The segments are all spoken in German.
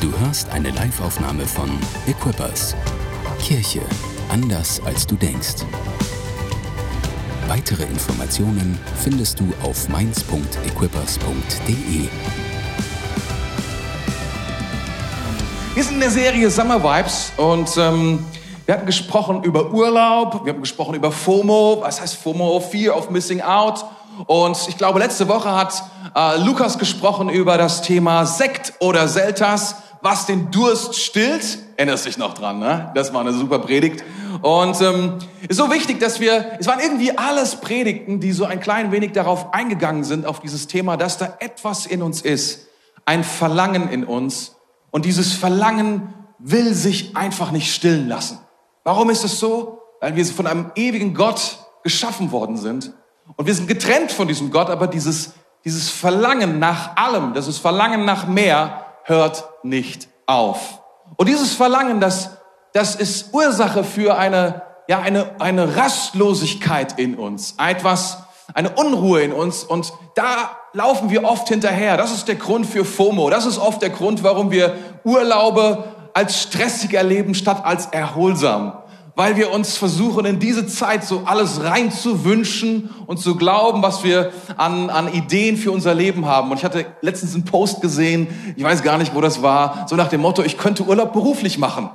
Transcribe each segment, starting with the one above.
Du hörst eine Live-Aufnahme von Equippers. Kirche anders als du denkst. Weitere Informationen findest du auf mainz.equippers.de. Wir sind in der Serie Summer Vibes und ähm, wir hatten gesprochen über Urlaub, wir haben gesprochen über FOMO, was heißt FOMO? Fear of Missing Out. Und ich glaube, letzte Woche hat äh, Lukas gesprochen über das Thema Sekt oder Selters, was den Durst stillt. Erinnerst dich noch dran, ne? Das war eine super Predigt. Und ähm, ist so wichtig, dass wir, es waren irgendwie alles Predigten, die so ein klein wenig darauf eingegangen sind, auf dieses Thema, dass da etwas in uns ist, ein Verlangen in uns. Und dieses Verlangen will sich einfach nicht stillen lassen. Warum ist es so? Weil wir von einem ewigen Gott geschaffen worden sind. Und wir sind getrennt von diesem Gott, aber dieses, dieses Verlangen nach allem, dieses Verlangen nach mehr hört nicht auf. Und dieses Verlangen, das, das ist Ursache für eine, ja, eine, eine Rastlosigkeit in uns, etwas, eine Unruhe in uns. Und da laufen wir oft hinterher. Das ist der Grund für FOMO. Das ist oft der Grund, warum wir Urlaube als stressig erleben statt als erholsam weil wir uns versuchen, in diese Zeit so alles reinzuwünschen und zu glauben, was wir an, an Ideen für unser Leben haben. Und ich hatte letztens einen Post gesehen, ich weiß gar nicht, wo das war, so nach dem Motto, ich könnte Urlaub beruflich machen.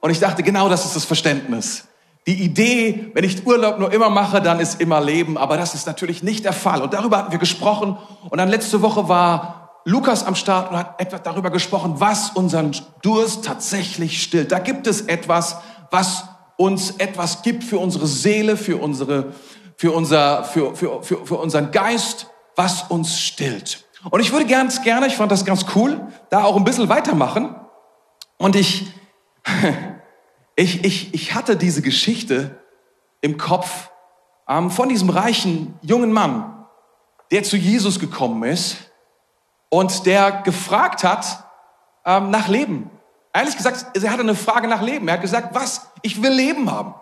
Und ich dachte, genau das ist das Verständnis. Die Idee, wenn ich Urlaub nur immer mache, dann ist immer Leben. Aber das ist natürlich nicht der Fall. Und darüber hatten wir gesprochen. Und dann letzte Woche war Lukas am Start und hat etwas darüber gesprochen, was unseren Durst tatsächlich stillt. Da gibt es etwas, was uns etwas gibt für unsere Seele, für unsere, für unser, für, für, für, für unseren Geist, was uns stillt. Und ich würde ganz gerne, ich fand das ganz cool, da auch ein bisschen weitermachen. Und ich, ich, ich, ich hatte diese Geschichte im Kopf ähm, von diesem reichen jungen Mann, der zu Jesus gekommen ist und der gefragt hat ähm, nach Leben. Ehrlich gesagt, er hatte eine Frage nach Leben. Er hat gesagt, was? Ich will Leben haben.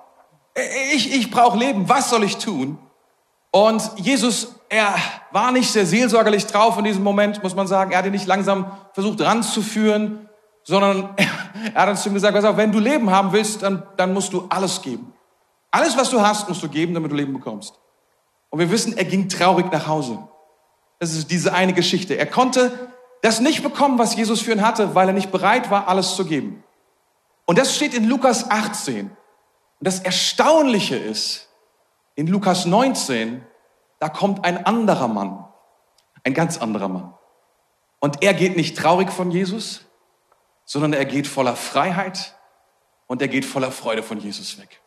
Ich, ich brauche Leben. Was soll ich tun? Und Jesus, er war nicht sehr seelsorgerlich drauf in diesem Moment, muss man sagen. Er hat ihn nicht langsam versucht ranzuführen, sondern er hat uns zu ihm gesagt, pass auf, wenn du Leben haben willst, dann, dann musst du alles geben. Alles, was du hast, musst du geben, damit du Leben bekommst. Und wir wissen, er ging traurig nach Hause. Das ist diese eine Geschichte. Er konnte das nicht bekommen, was Jesus für ihn hatte, weil er nicht bereit war, alles zu geben. Und das steht in Lukas 18. Und das Erstaunliche ist, in Lukas 19, da kommt ein anderer Mann, ein ganz anderer Mann. Und er geht nicht traurig von Jesus, sondern er geht voller Freiheit und er geht voller Freude von Jesus weg.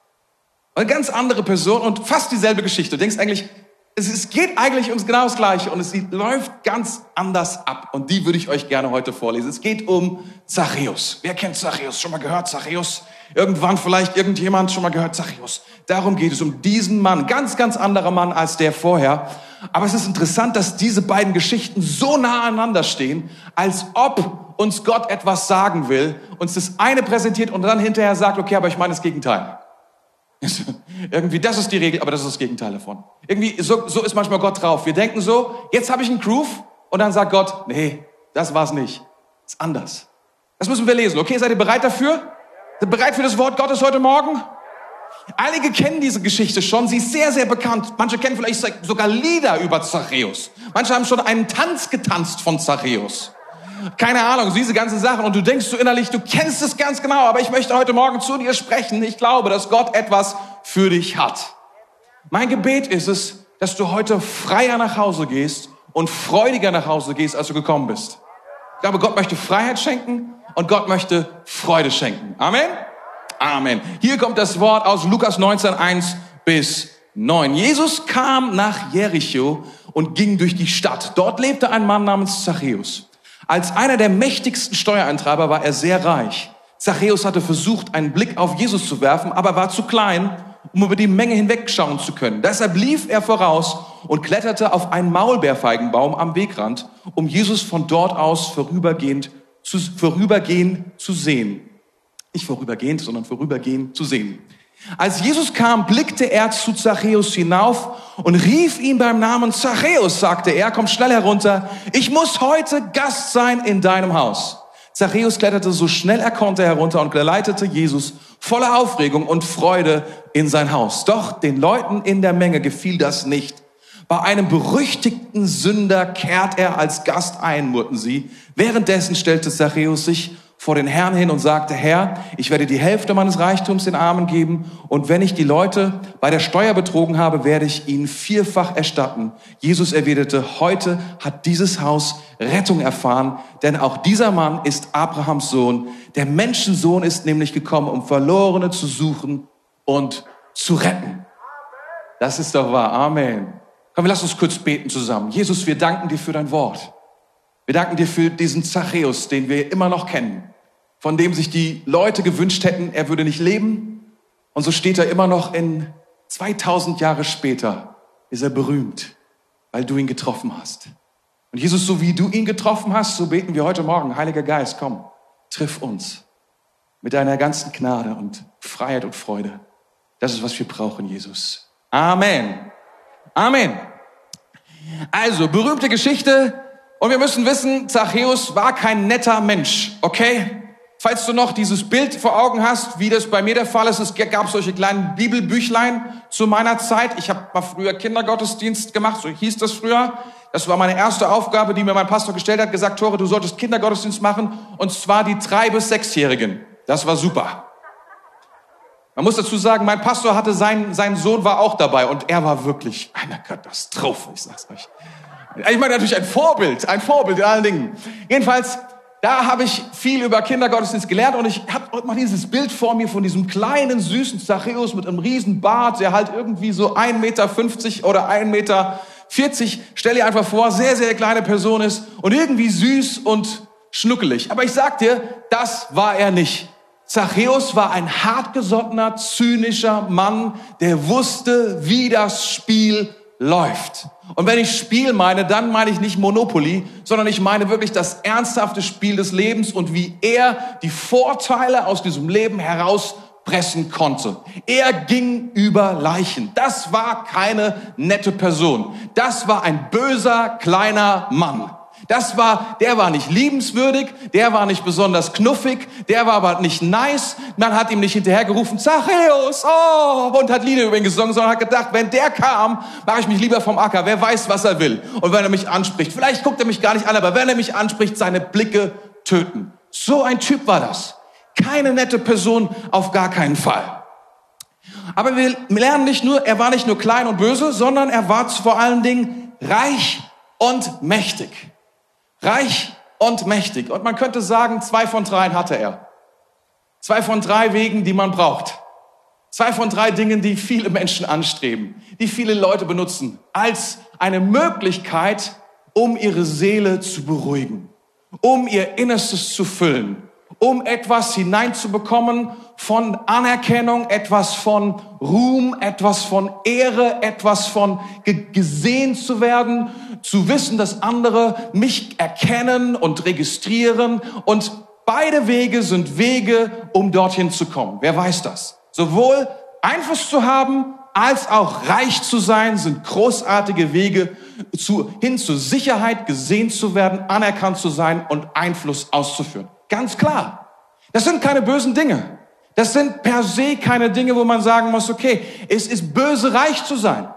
Eine ganz andere Person und fast dieselbe Geschichte. Du denkst eigentlich, es, es geht eigentlich ums genau das Gleiche und es läuft ganz anders ab. Und die würde ich euch gerne heute vorlesen. Es geht um Zachäus. Wer kennt Zachäus? Schon mal gehört Zachäus? Irgendwann vielleicht irgendjemand schon mal gehört Zachäus. Darum geht es um diesen Mann. Ganz, ganz anderer Mann als der vorher. Aber es ist interessant, dass diese beiden Geschichten so nah aneinander stehen, als ob uns Gott etwas sagen will, uns das eine präsentiert und dann hinterher sagt, okay, aber ich meine das Gegenteil. Irgendwie, das ist die Regel, aber das ist das Gegenteil davon. Irgendwie, so, so ist manchmal Gott drauf. Wir denken so, jetzt habe ich einen Groove und dann sagt Gott, nee, das war's nicht. Ist anders. Das müssen wir lesen. Okay, seid ihr bereit dafür? Seid ihr bereit für das Wort Gottes heute Morgen? Einige kennen diese Geschichte schon, sie ist sehr, sehr bekannt. Manche kennen vielleicht sogar Lieder über Zachäus. Manche haben schon einen Tanz getanzt von Zachäus keine Ahnung, diese ganzen Sachen und du denkst so innerlich, du kennst es ganz genau, aber ich möchte heute Morgen zu dir sprechen. Ich glaube, dass Gott etwas für dich hat. Mein Gebet ist es, dass du heute freier nach Hause gehst und freudiger nach Hause gehst, als du gekommen bist. Ich glaube, Gott möchte Freiheit schenken und Gott möchte Freude schenken. Amen? Amen. Hier kommt das Wort aus Lukas 19, 1 bis 9. Jesus kam nach Jericho und ging durch die Stadt. Dort lebte ein Mann namens Zachäus. Als einer der mächtigsten Steuereintreiber war er sehr reich. Zachäus hatte versucht, einen Blick auf Jesus zu werfen, aber war zu klein, um über die Menge hinwegschauen zu können. Deshalb lief er voraus und kletterte auf einen Maulbeerfeigenbaum am Wegrand, um Jesus von dort aus vorübergehend zu, vorübergehend zu sehen. Nicht vorübergehend, sondern vorübergehend zu sehen. Als Jesus kam, blickte er zu Zachäus hinauf und rief ihn beim Namen Zachäus, sagte er, komm schnell herunter, ich muss heute Gast sein in deinem Haus. Zachäus kletterte so schnell er konnte herunter und geleitete Jesus voller Aufregung und Freude in sein Haus. Doch den Leuten in der Menge gefiel das nicht. Bei einem berüchtigten Sünder kehrt er als Gast ein, murrten sie. Währenddessen stellte Zachäus sich vor den Herrn hin und sagte, Herr, ich werde die Hälfte meines Reichtums den Armen geben und wenn ich die Leute bei der Steuer betrogen habe, werde ich ihnen vierfach erstatten. Jesus erwiderte, heute hat dieses Haus Rettung erfahren, denn auch dieser Mann ist Abrahams Sohn. Der Menschensohn ist nämlich gekommen, um Verlorene zu suchen und zu retten. Das ist doch wahr. Amen. Komm, lassen uns kurz beten zusammen. Jesus, wir danken dir für dein Wort. Wir danken dir für diesen Zachäus, den wir immer noch kennen, von dem sich die Leute gewünscht hätten, er würde nicht leben. Und so steht er immer noch in 2000 Jahre später, ist er berühmt, weil du ihn getroffen hast. Und Jesus, so wie du ihn getroffen hast, so beten wir heute Morgen, Heiliger Geist, komm, triff uns mit deiner ganzen Gnade und Freiheit und Freude. Das ist, was wir brauchen, Jesus. Amen. Amen. Also, berühmte Geschichte, und wir müssen wissen, Zachäus war kein netter Mensch, okay? Falls du noch dieses Bild vor Augen hast, wie das bei mir der Fall ist, es gab solche kleinen Bibelbüchlein zu meiner Zeit. Ich habe mal früher Kindergottesdienst gemacht, so hieß das früher. Das war meine erste Aufgabe, die mir mein Pastor gestellt hat, gesagt, Tore, du solltest Kindergottesdienst machen, und zwar die drei bis sechsjährigen. Das war super. Man muss dazu sagen, mein Pastor hatte sein, sein Sohn war auch dabei und er war wirklich eine Katastrophe, ich sag's euch. Ich meine natürlich ein Vorbild, ein Vorbild in allen Dingen. Jedenfalls, da habe ich viel über Kindergottesdienst gelernt und ich habe mal dieses Bild vor mir von diesem kleinen, süßen Zachäus mit einem riesen Bart, der halt irgendwie so 1,50 Meter oder 1,40 Meter, stell dir einfach vor, sehr, sehr kleine Person ist und irgendwie süß und schnuckelig. Aber ich sag dir, das war er nicht. Zachäus war ein hartgesottener, zynischer Mann, der wusste, wie das Spiel läuft. Und wenn ich Spiel meine, dann meine ich nicht Monopoly, sondern ich meine wirklich das ernsthafte Spiel des Lebens und wie er die Vorteile aus diesem Leben herauspressen konnte. Er ging über Leichen. Das war keine nette Person. Das war ein böser kleiner Mann. Das war, der war nicht liebenswürdig, der war nicht besonders knuffig, der war aber nicht nice. Man hat ihm nicht hinterhergerufen, Zachäus, oh, und hat Lieder über ihn gesungen, sondern hat gedacht, wenn der kam, mache ich mich lieber vom Acker. Wer weiß, was er will. Und wenn er mich anspricht, vielleicht guckt er mich gar nicht an, aber wenn er mich anspricht, seine Blicke töten. So ein Typ war das. Keine nette Person, auf gar keinen Fall. Aber wir lernen nicht nur, er war nicht nur klein und böse, sondern er war vor allen Dingen reich und mächtig. Reich und mächtig. Und man könnte sagen, zwei von dreien hatte er. Zwei von drei Wegen, die man braucht. Zwei von drei Dingen, die viele Menschen anstreben, die viele Leute benutzen, als eine Möglichkeit, um ihre Seele zu beruhigen, um ihr Innerstes zu füllen, um etwas hineinzubekommen von Anerkennung, etwas von Ruhm, etwas von Ehre, etwas von gesehen zu werden, zu wissen, dass andere mich erkennen und registrieren. Und beide Wege sind Wege, um dorthin zu kommen. Wer weiß das? Sowohl Einfluss zu haben, als auch reich zu sein, sind großartige Wege zu, hin zur Sicherheit, gesehen zu werden, anerkannt zu sein und Einfluss auszuführen. Ganz klar. Das sind keine bösen Dinge. Das sind per se keine Dinge, wo man sagen muss, okay, es ist böse, reich zu sein.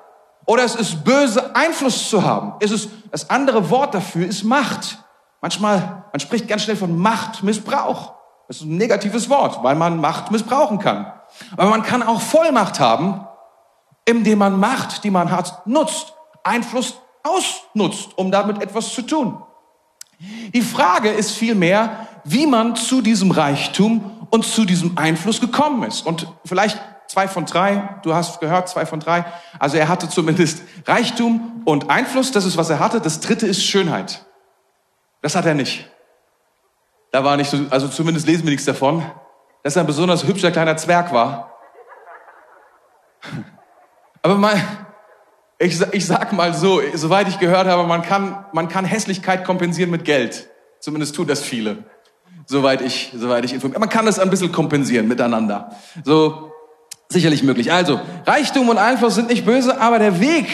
Oder es ist böse, Einfluss zu haben. Es ist, das andere Wort dafür ist Macht. Manchmal, man spricht ganz schnell von Machtmissbrauch. Das ist ein negatives Wort, weil man Macht missbrauchen kann. Aber man kann auch Vollmacht haben, indem man Macht, die man hat, nutzt, Einfluss ausnutzt, um damit etwas zu tun. Die Frage ist vielmehr, wie man zu diesem Reichtum und zu diesem Einfluss gekommen ist. Und vielleicht zwei von drei, du hast gehört, zwei von drei. Also er hatte zumindest Reichtum und Einfluss, das ist, was er hatte. Das dritte ist Schönheit. Das hat er nicht. Da war nicht so, also zumindest lesen wir nichts davon, dass er ein besonders hübscher kleiner Zwerg war. Aber mal, ich, ich sag mal so, soweit ich gehört habe, man kann, man kann Hässlichkeit kompensieren mit Geld. Zumindest tun das viele. Soweit ich, soweit ich informiert. Man kann das ein bisschen kompensieren miteinander. So, sicherlich möglich. Also, Reichtum und Einfluss sind nicht böse, aber der Weg,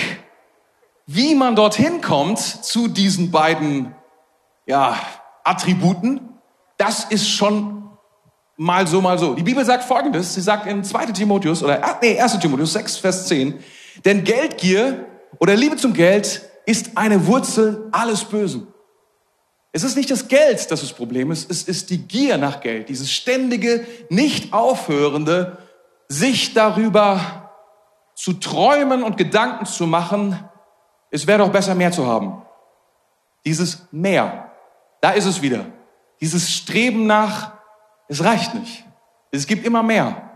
wie man dorthin kommt zu diesen beiden, ja, Attributen, das ist schon mal so, mal so. Die Bibel sagt Folgendes, sie sagt in 2 Timotheus, oder ah, nee, 1 Timotheus 6, Vers 10, denn Geldgier oder Liebe zum Geld ist eine Wurzel alles Bösen. Es ist nicht das Geld, das das Problem ist, es ist die Gier nach Geld, dieses ständige, nicht aufhörende, sich darüber zu träumen und Gedanken zu machen, es wäre doch besser mehr zu haben. Dieses mehr, da ist es wieder. Dieses Streben nach, es reicht nicht. Es gibt immer mehr.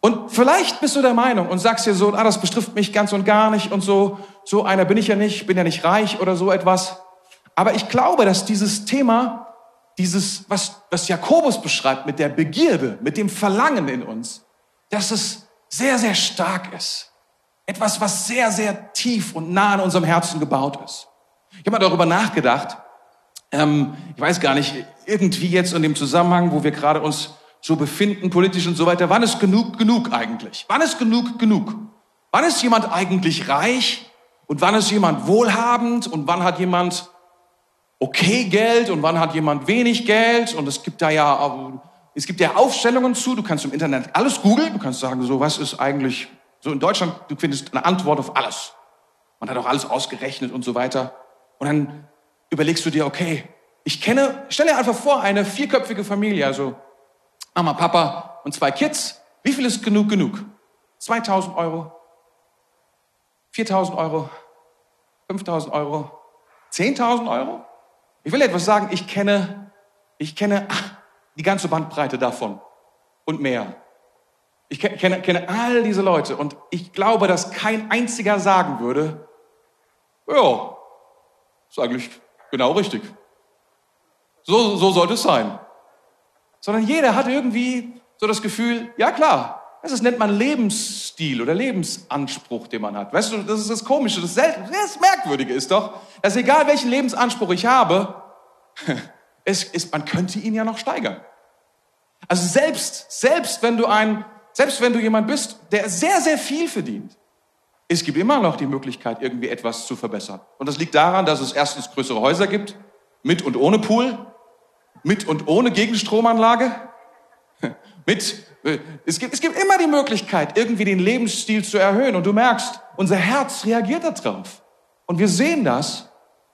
Und vielleicht bist du der Meinung und sagst dir so, ah, das betrifft mich ganz und gar nicht und so, so einer bin ich ja nicht, bin ja nicht reich oder so etwas. Aber ich glaube, dass dieses Thema, dieses, was, was Jakobus beschreibt mit der Begierde, mit dem Verlangen in uns, dass es sehr, sehr stark ist. Etwas, was sehr, sehr tief und nah an unserem Herzen gebaut ist. Ich habe mal darüber nachgedacht, ähm, ich weiß gar nicht, irgendwie jetzt in dem Zusammenhang, wo wir gerade uns so befinden, politisch und so weiter, wann ist genug genug eigentlich? Wann ist genug genug? Wann ist jemand eigentlich reich und wann ist jemand wohlhabend und wann hat jemand okay Geld und wann hat jemand wenig Geld und es gibt da ja es gibt ja Aufstellungen zu, du kannst im Internet alles googeln, du kannst sagen, so was ist eigentlich so in Deutschland, du findest eine Antwort auf alles. Man hat auch alles ausgerechnet und so weiter. Und dann überlegst du dir, okay, ich kenne, stell dir einfach vor, eine vierköpfige Familie, also Mama, Papa und zwei Kids. Wie viel ist genug genug? 2000 Euro? 4000 Euro? 5000 Euro? 10.000 Euro? Ich will etwas sagen, ich kenne, ich kenne die ganze Bandbreite davon und mehr. Ich kenne, kenne all diese Leute und ich glaube, dass kein einziger sagen würde, ja, ist eigentlich genau richtig. So, so sollte es sein sondern jeder hat irgendwie so das Gefühl, ja klar, das nennt man Lebensstil oder Lebensanspruch, den man hat. Weißt du, das ist das Komische, das, Selten, das Merkwürdige ist doch, dass egal welchen Lebensanspruch ich habe, es ist, man könnte ihn ja noch steigern. Also selbst, selbst wenn du ein, selbst wenn du jemand bist, der sehr, sehr viel verdient, es gibt immer noch die Möglichkeit, irgendwie etwas zu verbessern. Und das liegt daran, dass es erstens größere Häuser gibt, mit und ohne Pool, mit und ohne Gegenstromanlage? Mit, äh, es gibt, es gibt immer die Möglichkeit, irgendwie den Lebensstil zu erhöhen. Und du merkst, unser Herz reagiert darauf. Und wir sehen das.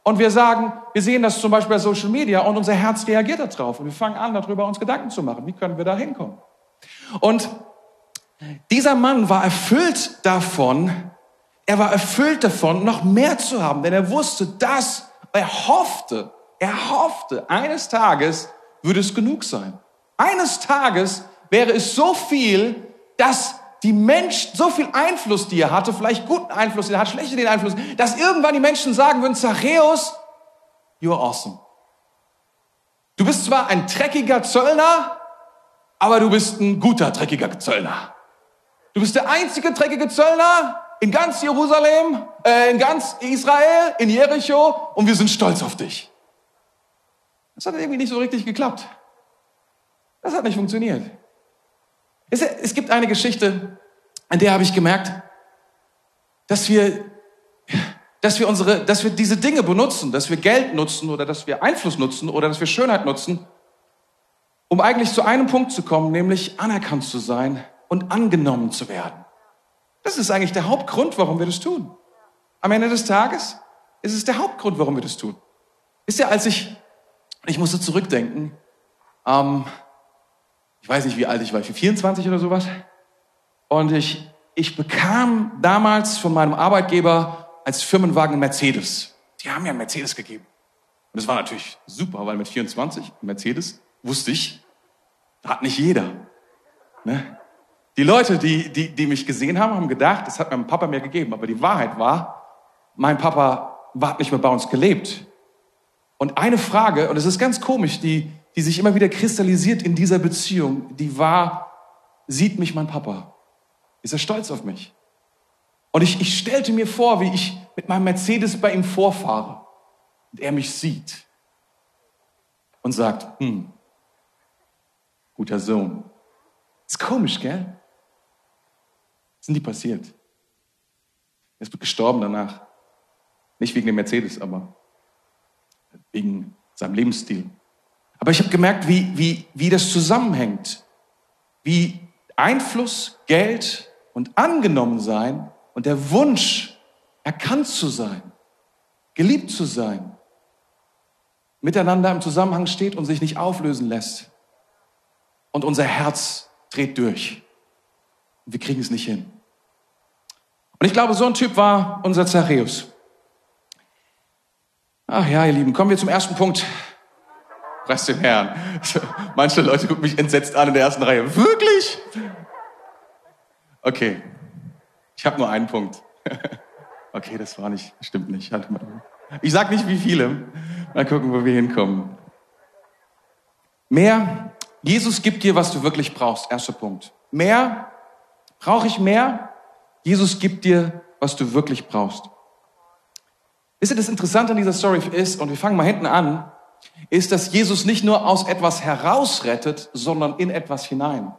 Und wir sagen, wir sehen das zum Beispiel bei Social Media und unser Herz reagiert darauf. Und wir fangen an, darüber uns Gedanken zu machen. Wie können wir da hinkommen? Und dieser Mann war erfüllt davon, er war erfüllt davon, noch mehr zu haben, denn er wusste, dass er hoffte, er hoffte, eines Tages würde es genug sein. Eines Tages wäre es so viel, dass die Menschen, so viel Einfluss, die er hatte, vielleicht guten Einfluss, den er hat, schlechten Einfluss, dass irgendwann die Menschen sagen würden, Zachäus, you're awesome. Du bist zwar ein dreckiger Zöllner, aber du bist ein guter dreckiger Zöllner. Du bist der einzige dreckige Zöllner in ganz Jerusalem, äh, in ganz Israel, in Jericho und wir sind stolz auf dich. Das hat irgendwie nicht so richtig geklappt. Das hat nicht funktioniert. Es, gibt eine Geschichte, an der habe ich gemerkt, dass wir, dass wir unsere, dass wir diese Dinge benutzen, dass wir Geld nutzen oder dass wir Einfluss nutzen oder dass wir Schönheit nutzen, um eigentlich zu einem Punkt zu kommen, nämlich anerkannt zu sein und angenommen zu werden. Das ist eigentlich der Hauptgrund, warum wir das tun. Am Ende des Tages ist es der Hauptgrund, warum wir das tun. Ist ja, als ich ich musste zurückdenken. Ähm, ich weiß nicht, wie alt ich war, 24 oder sowas. Und ich, ich bekam damals von meinem Arbeitgeber als Firmenwagen Mercedes. Die haben mir einen Mercedes gegeben. Und das war natürlich super, weil mit 24 Mercedes wusste ich, hat nicht jeder. Ne? Die Leute, die, die, die mich gesehen haben, haben gedacht, das hat mein Papa mir gegeben. Aber die Wahrheit war, mein Papa hat nicht mehr bei uns gelebt. Und eine Frage, und es ist ganz komisch, die, die sich immer wieder kristallisiert in dieser Beziehung, die war, sieht mich mein Papa? Ist er stolz auf mich? Und ich, ich stellte mir vor, wie ich mit meinem Mercedes bei ihm vorfahre und er mich sieht und sagt, hm, guter Sohn. Ist komisch, gell? Was sind die passiert? Er ist gestorben danach. Nicht wegen dem Mercedes, aber wegen seinem Lebensstil. Aber ich habe gemerkt, wie, wie, wie das zusammenhängt. Wie Einfluss, Geld und angenommen sein und der Wunsch, erkannt zu sein, geliebt zu sein, miteinander im Zusammenhang steht und sich nicht auflösen lässt. Und unser Herz dreht durch. wir kriegen es nicht hin. Und ich glaube, so ein Typ war unser Zachäus. Ach ja, ihr Lieben, kommen wir zum ersten Punkt. Preis den Herrn. Manche Leute gucken mich entsetzt an in der ersten Reihe. Wirklich? Okay. Ich habe nur einen Punkt. Okay, das war nicht, stimmt nicht. Ich sag nicht wie viele. Mal gucken, wo wir hinkommen. Mehr. Jesus gibt dir, was du wirklich brauchst. Erster Punkt. Mehr. Brauche ich mehr? Jesus gibt dir, was du wirklich brauchst. Wisst ihr, das Interessante an dieser Story ist, und wir fangen mal hinten an, ist, dass Jesus nicht nur aus etwas herausrettet, sondern in etwas hinein.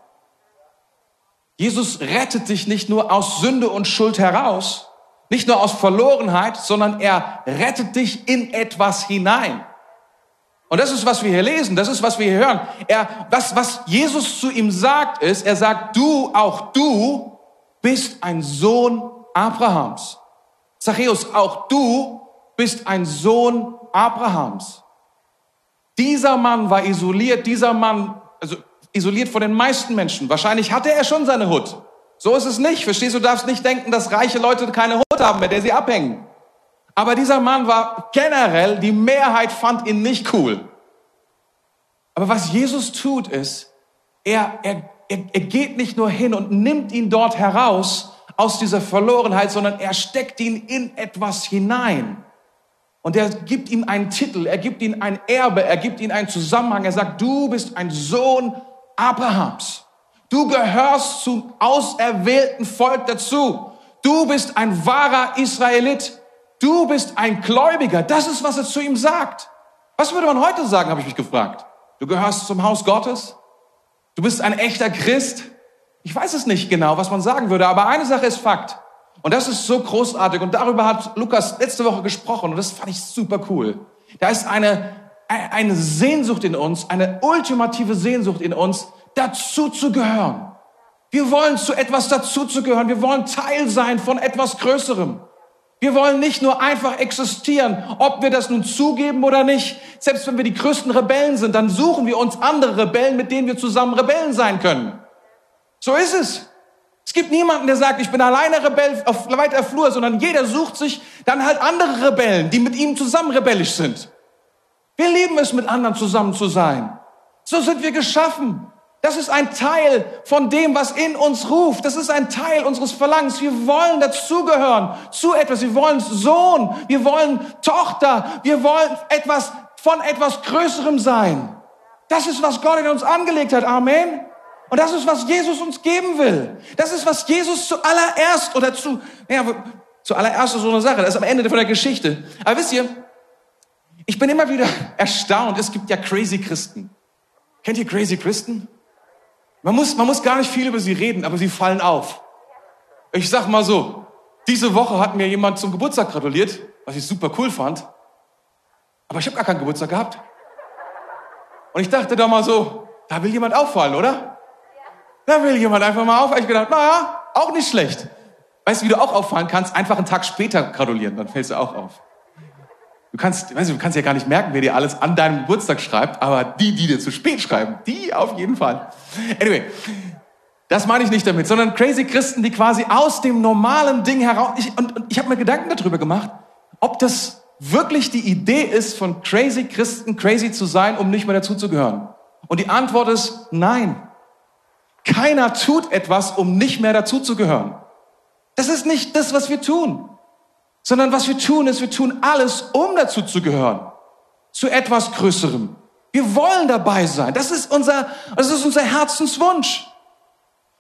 Jesus rettet dich nicht nur aus Sünde und Schuld heraus, nicht nur aus Verlorenheit, sondern er rettet dich in etwas hinein. Und das ist, was wir hier lesen, das ist, was wir hier hören. Er, was, was Jesus zu ihm sagt, ist, er sagt, du, auch du, bist ein Sohn Abrahams. Zachäus, auch du bist ein Sohn Abrahams. Dieser Mann war isoliert, dieser Mann, also isoliert von den meisten Menschen. Wahrscheinlich hatte er schon seine Hut. So ist es nicht. Verstehst du, du darfst nicht denken, dass reiche Leute keine Hut haben, mit der sie abhängen. Aber dieser Mann war generell, die Mehrheit fand ihn nicht cool. Aber was Jesus tut, ist, er, er, er, er geht nicht nur hin und nimmt ihn dort heraus aus dieser Verlorenheit, sondern er steckt ihn in etwas hinein. Und er gibt ihm einen Titel, er gibt ihm ein Erbe, er gibt ihm einen Zusammenhang. Er sagt, du bist ein Sohn Abrahams. Du gehörst zum auserwählten Volk dazu. Du bist ein wahrer Israelit. Du bist ein Gläubiger. Das ist, was er zu ihm sagt. Was würde man heute sagen, habe ich mich gefragt. Du gehörst zum Haus Gottes. Du bist ein echter Christ. Ich weiß es nicht genau, was man sagen würde, aber eine Sache ist Fakt. Und das ist so großartig. Und darüber hat Lukas letzte Woche gesprochen. Und das fand ich super cool. Da ist eine, eine Sehnsucht in uns, eine ultimative Sehnsucht in uns, dazu zu gehören. Wir wollen zu etwas dazu zu gehören. Wir wollen Teil sein von etwas Größerem. Wir wollen nicht nur einfach existieren, ob wir das nun zugeben oder nicht. Selbst wenn wir die größten Rebellen sind, dann suchen wir uns andere Rebellen, mit denen wir zusammen Rebellen sein können. So ist es. Es gibt niemanden, der sagt, ich bin alleine Rebell auf weiter Flur, sondern jeder sucht sich dann halt andere Rebellen, die mit ihm zusammen rebellisch sind. Wir lieben es, mit anderen zusammen zu sein. So sind wir geschaffen. Das ist ein Teil von dem, was in uns ruft. Das ist ein Teil unseres Verlangens. Wir wollen dazugehören zu etwas. Wir wollen Sohn. Wir wollen Tochter. Wir wollen etwas von etwas Größerem sein. Das ist, was Gott in uns angelegt hat. Amen. Und das ist, was Jesus uns geben will. Das ist, was Jesus zuallererst oder zu, ja, zuallererst ist so eine Sache. Das ist am Ende von der Geschichte. Aber wisst ihr, ich bin immer wieder erstaunt. Es gibt ja crazy Christen. Kennt ihr crazy Christen? Man muss, man muss gar nicht viel über sie reden, aber sie fallen auf. Ich sag mal so, diese Woche hat mir jemand zum Geburtstag gratuliert, was ich super cool fand. Aber ich habe gar keinen Geburtstag gehabt. Und ich dachte da mal so, da will jemand auffallen, oder? Da will jemand einfach mal auffallen. Ich gedacht, naja, auch nicht schlecht. Weißt du, wie du auch auffallen kannst? Einfach einen Tag später gratulieren, dann fällst du auch auf. Du kannst, weißt du, du kannst ja gar nicht merken, wer dir alles an deinem Geburtstag schreibt, aber die, die dir zu spät schreiben, die auf jeden Fall. Anyway, das meine ich nicht damit, sondern crazy Christen, die quasi aus dem normalen Ding heraus. Ich, und, und ich habe mir Gedanken darüber gemacht, ob das wirklich die Idee ist, von crazy Christen crazy zu sein, um nicht mehr dazuzugehören. Und die Antwort ist nein. Keiner tut etwas, um nicht mehr dazuzugehören. Das ist nicht das, was wir tun sondern was wir tun ist, wir tun alles, um dazu zu gehören, zu etwas Größerem. Wir wollen dabei sein. Das ist unser, das ist unser Herzenswunsch.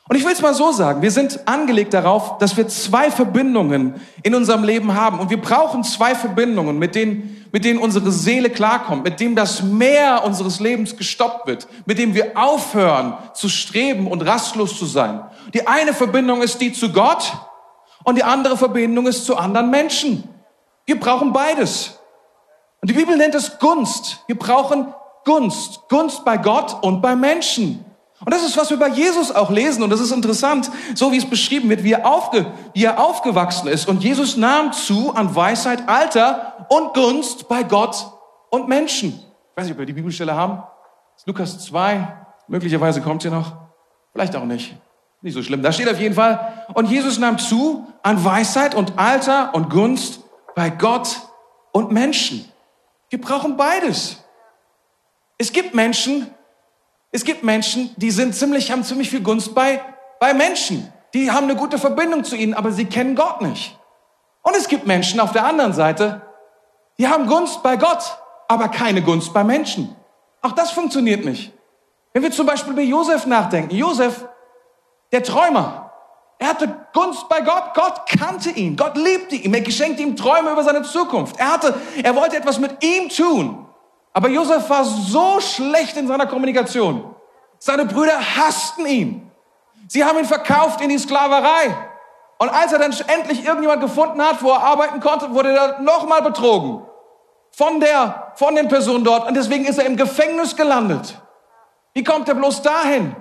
Und ich will es mal so sagen, wir sind angelegt darauf, dass wir zwei Verbindungen in unserem Leben haben. Und wir brauchen zwei Verbindungen, mit denen, mit denen unsere Seele klarkommt, mit dem das Meer unseres Lebens gestoppt wird, mit dem wir aufhören zu streben und rastlos zu sein. Die eine Verbindung ist die zu Gott und die andere Verbindung ist zu anderen Menschen. Wir brauchen beides. Und die Bibel nennt es Gunst. Wir brauchen Gunst. Gunst bei Gott und bei Menschen. Und das ist, was wir bei Jesus auch lesen. Und das ist interessant, so wie es beschrieben wird, wie er, aufge, wie er aufgewachsen ist. Und Jesus nahm zu an Weisheit, Alter und Gunst bei Gott und Menschen. Ich weiß nicht, ob wir die Bibelstelle haben. Lukas 2. Möglicherweise kommt sie noch. Vielleicht auch nicht. Nicht so schlimm. Da steht auf jeden Fall. Und Jesus nahm zu an Weisheit und Alter und Gunst bei Gott und Menschen. Wir brauchen beides. Es gibt Menschen, es gibt Menschen, die sind ziemlich, haben ziemlich viel Gunst bei, bei Menschen. Die haben eine gute Verbindung zu ihnen, aber sie kennen Gott nicht. Und es gibt Menschen auf der anderen Seite, die haben Gunst bei Gott, aber keine Gunst bei Menschen. Auch das funktioniert nicht. Wenn wir zum Beispiel über Josef nachdenken. Josef, der Träumer. Er hatte Gunst bei Gott. Gott kannte ihn. Gott liebte ihn. Er geschenkte ihm Träume über seine Zukunft. Er hatte, er wollte etwas mit ihm tun. Aber Josef war so schlecht in seiner Kommunikation. Seine Brüder hassten ihn. Sie haben ihn verkauft in die Sklaverei. Und als er dann endlich irgendjemand gefunden hat, wo er arbeiten konnte, wurde er nochmal betrogen. Von der, von den Personen dort. Und deswegen ist er im Gefängnis gelandet. Wie kommt er bloß dahin?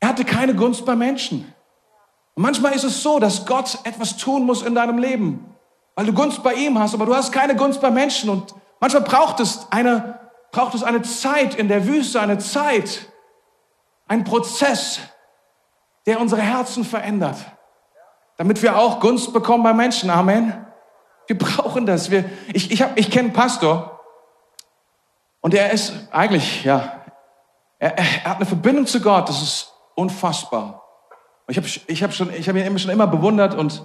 Er hatte keine Gunst bei Menschen. Und manchmal ist es so, dass Gott etwas tun muss in deinem Leben, weil du Gunst bei ihm hast, aber du hast keine Gunst bei Menschen. Und manchmal braucht es eine, braucht es eine Zeit in der Wüste, eine Zeit, ein Prozess, der unsere Herzen verändert, damit wir auch Gunst bekommen bei Menschen. Amen. Wir brauchen das. Wir, ich ich, ich kenne einen Pastor und er ist eigentlich, ja, er, er hat eine Verbindung zu Gott. Das ist unfassbar. Ich habe ich hab hab ihn schon immer bewundert und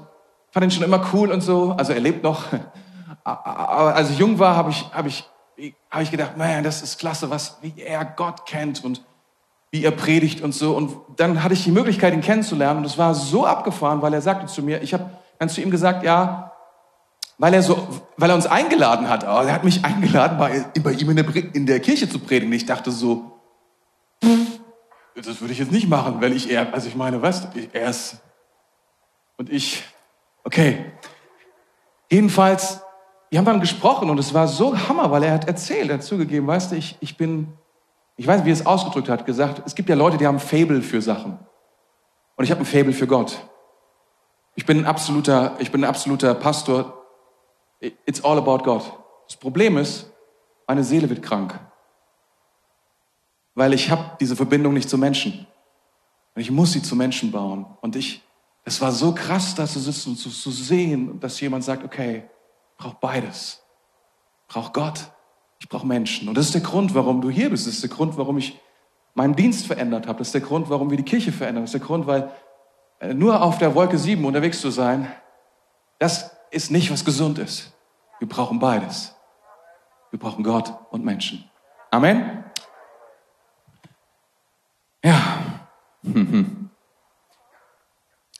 fand ihn schon immer cool und so. Also er lebt noch. Als ich jung war, habe ich, hab ich, hab ich gedacht, man, das ist klasse, was, wie er Gott kennt und wie er predigt und so. Und dann hatte ich die Möglichkeit, ihn kennenzulernen. Und es war so abgefahren, weil er sagte zu mir, ich habe dann zu ihm gesagt, ja, weil er so, weil er uns eingeladen hat. Er hat mich eingeladen, bei, bei ihm in der, in der Kirche zu predigen. Ich dachte so, das würde ich jetzt nicht machen, wenn ich er, also ich meine, was, er ist und ich, okay. Jedenfalls, wir haben dann gesprochen und es war so Hammer, weil er hat erzählt, er hat zugegeben, weißt du, ich, ich bin, ich weiß nicht, wie er es ausgedrückt hat, gesagt, es gibt ja Leute, die haben Fable für Sachen. Und ich habe ein Fable für Gott. Ich bin ein absoluter, ich bin ein absoluter Pastor. It's all about God. Das Problem ist, meine Seele wird krank weil ich habe diese Verbindung nicht zu Menschen. Und ich muss sie zu Menschen bauen. Und ich, es war so krass, da zu sitzen und zu, zu sehen, dass jemand sagt, okay, brauche beides. Brauche Gott, ich brauche Menschen. Und das ist der Grund, warum du hier bist. Das ist der Grund, warum ich meinen Dienst verändert habe. Das ist der Grund, warum wir die Kirche verändern. Das ist der Grund, weil äh, nur auf der Wolke 7 unterwegs zu sein, das ist nicht, was gesund ist. Wir brauchen beides. Wir brauchen Gott und Menschen. Amen. Ja.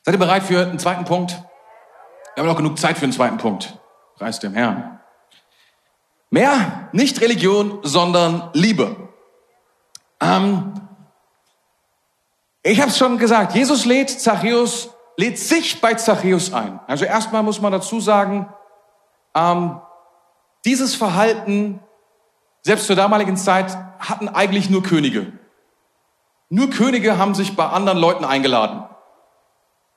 Seid ihr bereit für einen zweiten Punkt? Wir haben noch genug Zeit für einen zweiten Punkt. Preis dem Herrn. Mehr, nicht Religion, sondern Liebe. Ähm, ich habe es schon gesagt, Jesus lädt Zachäus, lädt sich bei Zachäus ein. Also erstmal muss man dazu sagen, ähm, dieses Verhalten, selbst zur damaligen Zeit, hatten eigentlich nur Könige. Nur Könige haben sich bei anderen Leuten eingeladen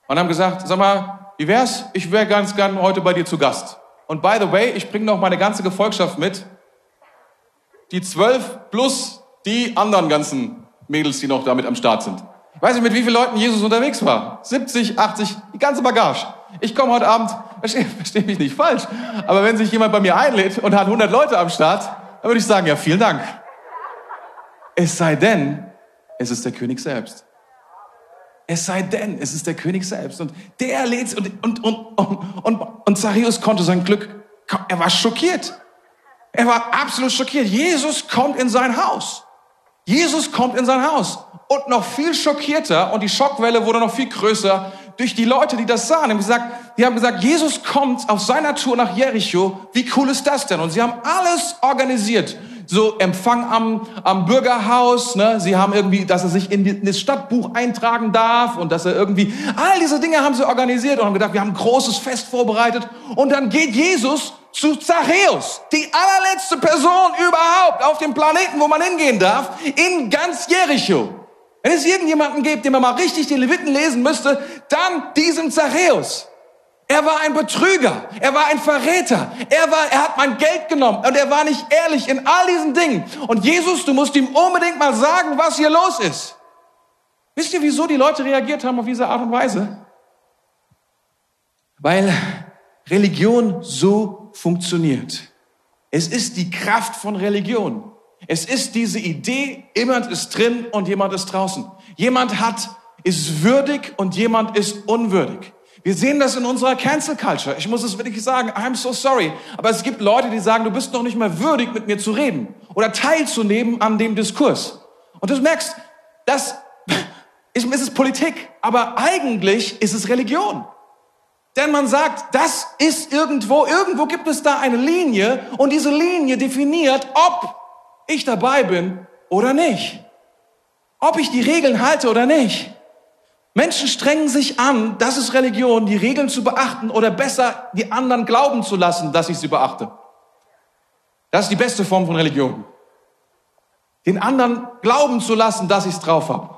und haben gesagt, sag mal, wie wär's? Ich wäre ganz gern heute bei dir zu Gast. Und by the way, ich bringe noch meine ganze Gefolgschaft mit. Die zwölf plus die anderen ganzen Mädels, die noch damit am Start sind. Ich weiß nicht, mit wie vielen Leuten Jesus unterwegs war. 70, 80, die ganze Bagage. Ich komme heute Abend, verstehe versteh mich nicht falsch, aber wenn sich jemand bei mir einlädt und hat 100 Leute am Start, dann würde ich sagen, ja, vielen Dank. Es sei denn, es ist der König selbst. Es sei denn, es ist der König selbst. Und der lädt und, und, und, und, und, und Zachäus konnte sein Glück, er war schockiert. Er war absolut schockiert. Jesus kommt in sein Haus. Jesus kommt in sein Haus. Und noch viel schockierter, und die Schockwelle wurde noch viel größer, durch die Leute, die das sahen. Die haben gesagt, die haben gesagt Jesus kommt auf seiner Tour nach Jericho. Wie cool ist das denn? Und sie haben alles organisiert so Empfang am, am Bürgerhaus. Ne? Sie haben irgendwie, dass er sich in, das Stadtbuch eintragen darf und dass er irgendwie, all diese Dinge haben sie organisiert und haben gedacht, wir haben ein großes Fest vorbereitet. Und dann geht Jesus zu Zachäus, die allerletzte Person überhaupt auf dem Planeten, wo man hingehen darf, in ganz Jericho. Wenn es irgendjemanden gibt, den man mal richtig die Leviten lesen müsste, dann diesen Zachäus. Er war ein Betrüger, er war ein Verräter, er war, er hat mein Geld genommen und er war nicht ehrlich in all diesen Dingen. Und Jesus, du musst ihm unbedingt mal sagen, was hier los ist. Wisst ihr, wieso die Leute reagiert haben auf diese Art und Weise? Weil Religion so funktioniert. Es ist die Kraft von Religion. Es ist diese Idee, jemand ist drin und jemand ist draußen. Jemand hat, ist würdig und jemand ist unwürdig. Wir sehen das in unserer Cancel Culture. Ich muss es wirklich sagen, I'm so sorry. Aber es gibt Leute, die sagen, du bist noch nicht mal würdig, mit mir zu reden oder teilzunehmen an dem Diskurs. Und du merkst, das ist, ist Politik, aber eigentlich ist es Religion. Denn man sagt, das ist irgendwo, irgendwo gibt es da eine Linie und diese Linie definiert, ob ich dabei bin oder nicht. Ob ich die Regeln halte oder nicht. Menschen strengen sich an, das ist Religion, die Regeln zu beachten oder besser die anderen glauben zu lassen, dass ich sie beachte. Das ist die beste Form von Religion. Den anderen glauben zu lassen, dass ich es drauf habe.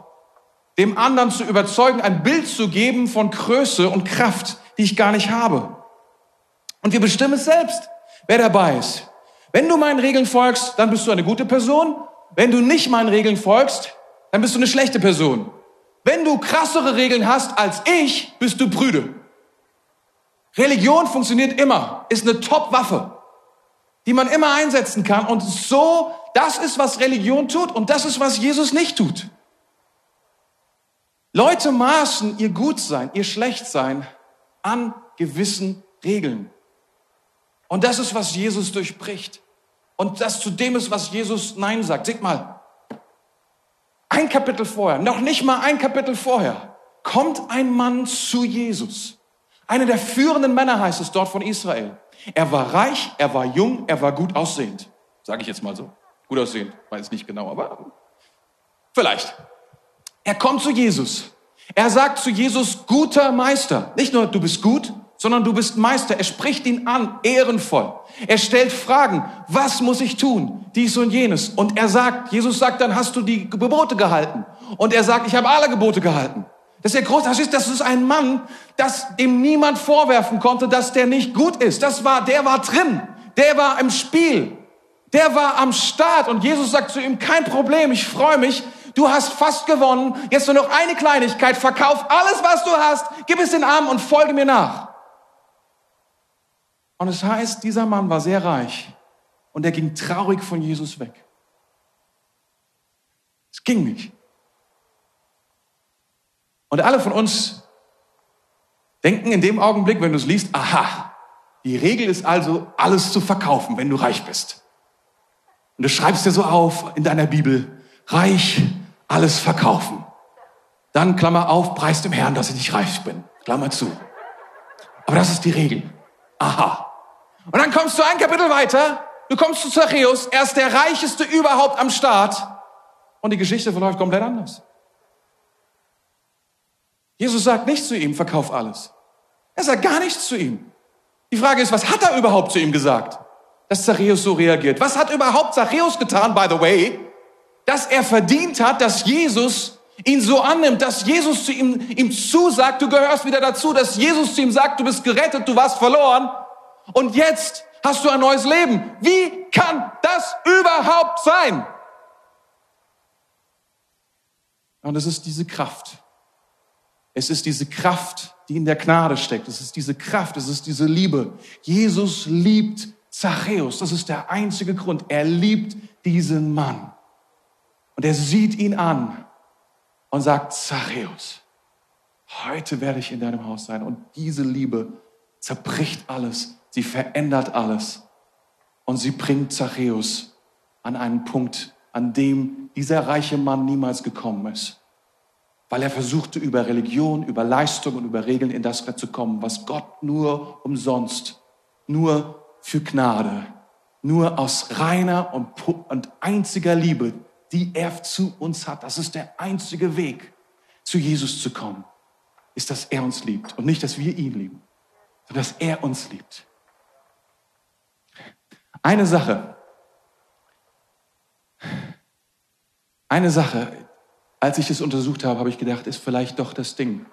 Dem anderen zu überzeugen, ein Bild zu geben von Größe und Kraft, die ich gar nicht habe. Und wir bestimmen es selbst, wer dabei ist. Wenn du meinen Regeln folgst, dann bist du eine gute Person. Wenn du nicht meinen Regeln folgst, dann bist du eine schlechte Person. Wenn du krassere Regeln hast als ich, bist du prüde. Religion funktioniert immer, ist eine Top-Waffe, die man immer einsetzen kann. Und so, das ist, was Religion tut und das ist, was Jesus nicht tut. Leute maßen ihr Gutsein, ihr Schlechtsein an gewissen Regeln. Und das ist, was Jesus durchbricht. Und das zu dem ist, was Jesus Nein sagt. Seht mal, ein Kapitel vorher, noch nicht mal ein Kapitel vorher, kommt ein Mann zu Jesus. Einer der führenden Männer heißt es dort von Israel. Er war reich, er war jung, er war gut aussehend. Sage ich jetzt mal so. Gut aussehend, weiß nicht genau, aber vielleicht. Er kommt zu Jesus. Er sagt zu Jesus, guter Meister. Nicht nur, du bist gut, sondern du bist Meister. Er spricht ihn an, ehrenvoll. Er stellt Fragen, was muss ich tun? Dies und jenes. Und er sagt, Jesus sagt, dann hast du die Gebote gehalten. Und er sagt, ich habe alle Gebote gehalten. Das ist der große, das ist ein Mann, das dem niemand vorwerfen konnte, dass der nicht gut ist. Das war, der war drin. Der war im Spiel. Der war am Start. Und Jesus sagt zu ihm, kein Problem, ich freue mich. Du hast fast gewonnen. Jetzt nur noch eine Kleinigkeit. Verkauf alles, was du hast. Gib es den Armen und folge mir nach. Und es heißt, dieser Mann war sehr reich und er ging traurig von Jesus weg. Es ging nicht. Und alle von uns denken in dem Augenblick, wenn du es liest, aha, die Regel ist also, alles zu verkaufen, wenn du reich bist. Und du schreibst dir so auf in deiner Bibel, reich, alles verkaufen. Dann, Klammer auf, preis dem Herrn, dass ich nicht reich bin. Klammer zu. Aber das ist die Regel. Aha. Und dann kommst du ein Kapitel weiter, du kommst zu Zachäus, er ist der reicheste überhaupt am Start und die Geschichte verläuft komplett anders. Jesus sagt nicht zu ihm, verkauf alles. Er sagt gar nichts zu ihm. Die Frage ist, was hat er überhaupt zu ihm gesagt, dass Zachäus so reagiert? Was hat überhaupt Zachäus getan, by the way, dass er verdient hat, dass Jesus ihn so annimmt, dass Jesus zu ihm, ihm zusagt, du gehörst wieder dazu, dass Jesus zu ihm sagt, du bist gerettet, du warst verloren und jetzt hast du ein neues Leben. Wie kann das überhaupt sein? Und es ist diese Kraft. Es ist diese Kraft, die in der Gnade steckt. Es ist diese Kraft, es ist diese Liebe. Jesus liebt Zachäus. Das ist der einzige Grund. Er liebt diesen Mann. Und er sieht ihn an und sagt, Zachäus, heute werde ich in deinem Haus sein. Und diese Liebe zerbricht alles Sie verändert alles. Und sie bringt Zachäus an einen Punkt, an dem dieser reiche Mann niemals gekommen ist. Weil er versuchte, über Religion, über Leistung und über Regeln in das zu kommen, was Gott nur umsonst, nur für Gnade, nur aus reiner und, und einziger Liebe, die er zu uns hat. Das ist der einzige Weg, zu Jesus zu kommen, ist, dass er uns liebt und nicht, dass wir ihn lieben, sondern dass er uns liebt. Eine Sache, eine Sache, als ich es untersucht habe, habe ich gedacht, ist vielleicht doch das Ding.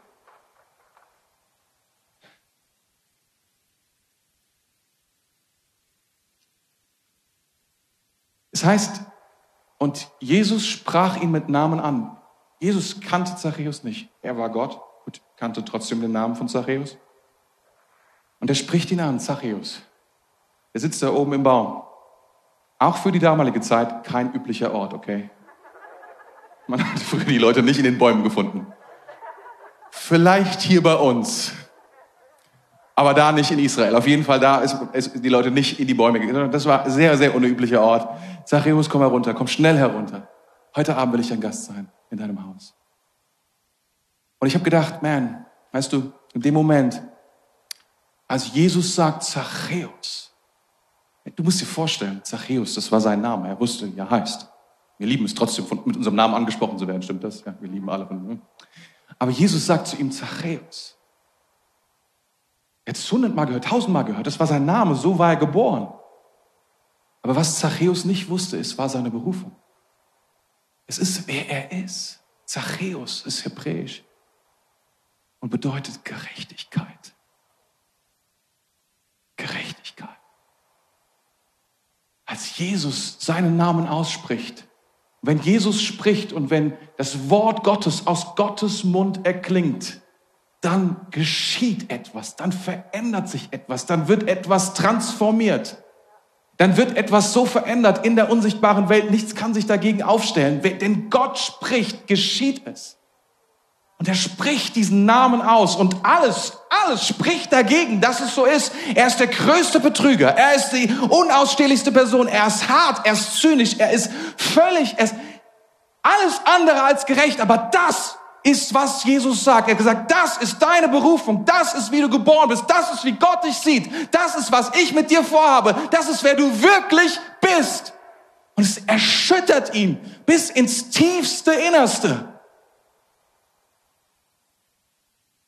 Es heißt, und Jesus sprach ihn mit Namen an. Jesus kannte Zachäus nicht. Er war Gott, gut, kannte trotzdem den Namen von Zachäus. Und er spricht ihn an, Zachäus. Er sitzt da oben im Baum. Auch für die damalige Zeit kein üblicher Ort, okay? Man hat früher die Leute nicht in den Bäumen gefunden. Vielleicht hier bei uns aber da nicht in Israel. Auf jeden Fall da ist, ist die Leute nicht in die Bäume gegangen. Das war ein sehr, sehr unüblicher Ort. Zachäus, komm herunter, komm schnell herunter. Heute Abend will ich dein Gast sein in deinem Haus. Und ich habe gedacht, man, weißt du, in dem Moment, als Jesus sagt Zachäus, du musst dir vorstellen, Zachäus, das war sein Name, er wusste, wie er heißt. Wir lieben es trotzdem, von, mit unserem Namen angesprochen zu werden, stimmt das? Ja, wir lieben alle. Von, Aber Jesus sagt zu ihm Zachäus. Er hat es hundertmal gehört, tausendmal gehört. Das war sein Name, so war er geboren. Aber was Zachäus nicht wusste, ist, war seine Berufung. Es ist, wer er ist. Zachäus ist hebräisch und bedeutet Gerechtigkeit. Gerechtigkeit. Als Jesus seinen Namen ausspricht, wenn Jesus spricht und wenn das Wort Gottes aus Gottes Mund erklingt, dann geschieht etwas, dann verändert sich etwas, dann wird etwas transformiert. Dann wird etwas so verändert in der unsichtbaren Welt, nichts kann sich dagegen aufstellen. Denn Gott spricht, geschieht es. Und er spricht diesen Namen aus und alles, alles spricht dagegen, dass es so ist. Er ist der größte Betrüger. Er ist die unausstehlichste Person. Er ist hart, er ist zynisch, er ist völlig, er ist alles andere als gerecht. Aber das ist, was Jesus sagt. Er hat gesagt, das ist deine Berufung, das ist, wie du geboren bist, das ist, wie Gott dich sieht, das ist, was ich mit dir vorhabe, das ist, wer du wirklich bist. Und es erschüttert ihn bis ins tiefste Innerste.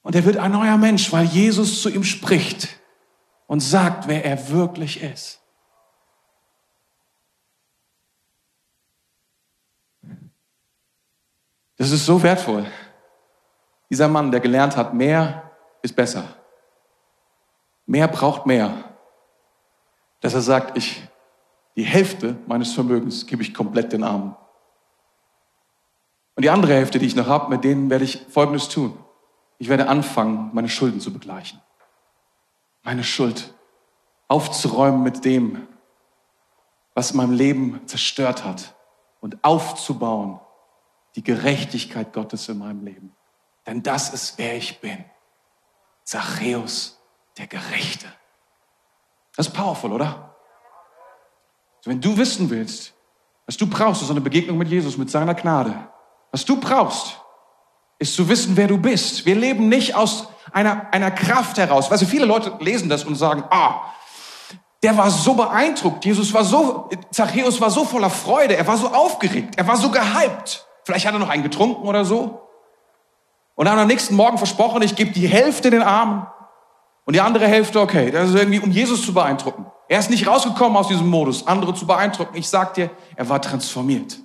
Und er wird ein neuer Mensch, weil Jesus zu ihm spricht und sagt, wer er wirklich ist. Das ist so wertvoll. Dieser Mann, der gelernt hat, mehr ist besser. Mehr braucht mehr. Dass er sagt, ich, die Hälfte meines Vermögens gebe ich komplett den Armen. Und die andere Hälfte, die ich noch habe, mit denen werde ich Folgendes tun. Ich werde anfangen, meine Schulden zu begleichen. Meine Schuld aufzuräumen mit dem, was mein Leben zerstört hat und aufzubauen die Gerechtigkeit Gottes in meinem Leben. Denn das ist, wer ich bin. Zachäus, der Gerechte. Das ist powerful, oder? Wenn du wissen willst, was du brauchst, ist eine Begegnung mit Jesus, mit seiner Gnade. Was du brauchst, ist zu wissen, wer du bist. Wir leben nicht aus einer, einer Kraft heraus. Weißt viele Leute lesen das und sagen, ah, der war so beeindruckt. Jesus war so, Zachäus war so voller Freude. Er war so aufgeregt. Er war so gehypt. Vielleicht hat er noch einen getrunken oder so. Und dann am nächsten Morgen versprochen, ich gebe die Hälfte den Armen und die andere Hälfte, okay, das ist irgendwie, um Jesus zu beeindrucken. Er ist nicht rausgekommen aus diesem Modus, andere zu beeindrucken. Ich sag dir, er war transformiert.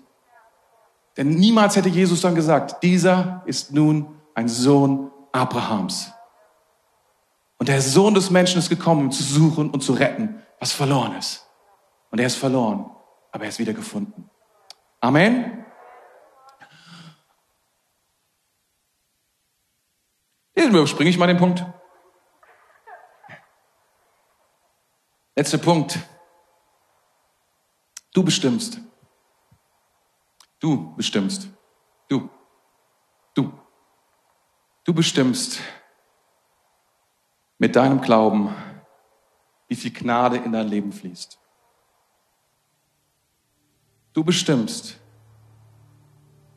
Denn niemals hätte Jesus dann gesagt, dieser ist nun ein Sohn Abrahams. Und der Sohn des Menschen ist gekommen, um zu suchen und zu retten, was verloren ist. Und er ist verloren, aber er ist wieder gefunden. Amen. Hier überspringe ich mal den Punkt. Letzter Punkt. Du bestimmst. Du bestimmst. Du. Du. Du bestimmst mit deinem Glauben, wie viel Gnade in dein Leben fließt. Du bestimmst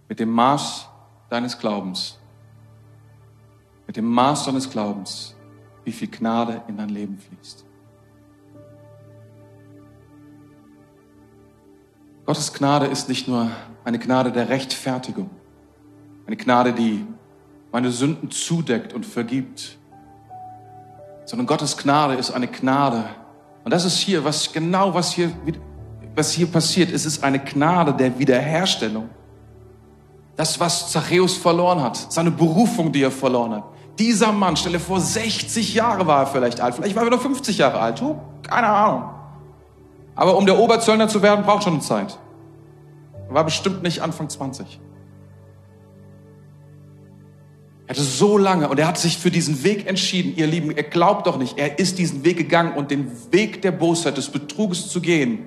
mit dem Maß deines Glaubens, mit dem Maß deines Glaubens, wie viel Gnade in dein Leben fließt. Gottes Gnade ist nicht nur eine Gnade der Rechtfertigung, eine Gnade, die meine Sünden zudeckt und vergibt, sondern Gottes Gnade ist eine Gnade, Und das ist hier, was genau was hier, was hier passiert. Es ist eine Gnade der Wiederherstellung. Das, was Zachäus verloren hat, seine Berufung, die er verloren hat. Dieser Mann, stelle vor, 60 Jahre war er vielleicht alt, vielleicht war er nur 50 Jahre alt, oh, keine Ahnung. Aber um der Oberzöllner zu werden, braucht schon eine Zeit. Er war bestimmt nicht Anfang 20. Er hatte so lange und er hat sich für diesen Weg entschieden. Ihr Lieben, ihr glaubt doch nicht, er ist diesen Weg gegangen und den Weg der Bosheit, des Betruges zu gehen.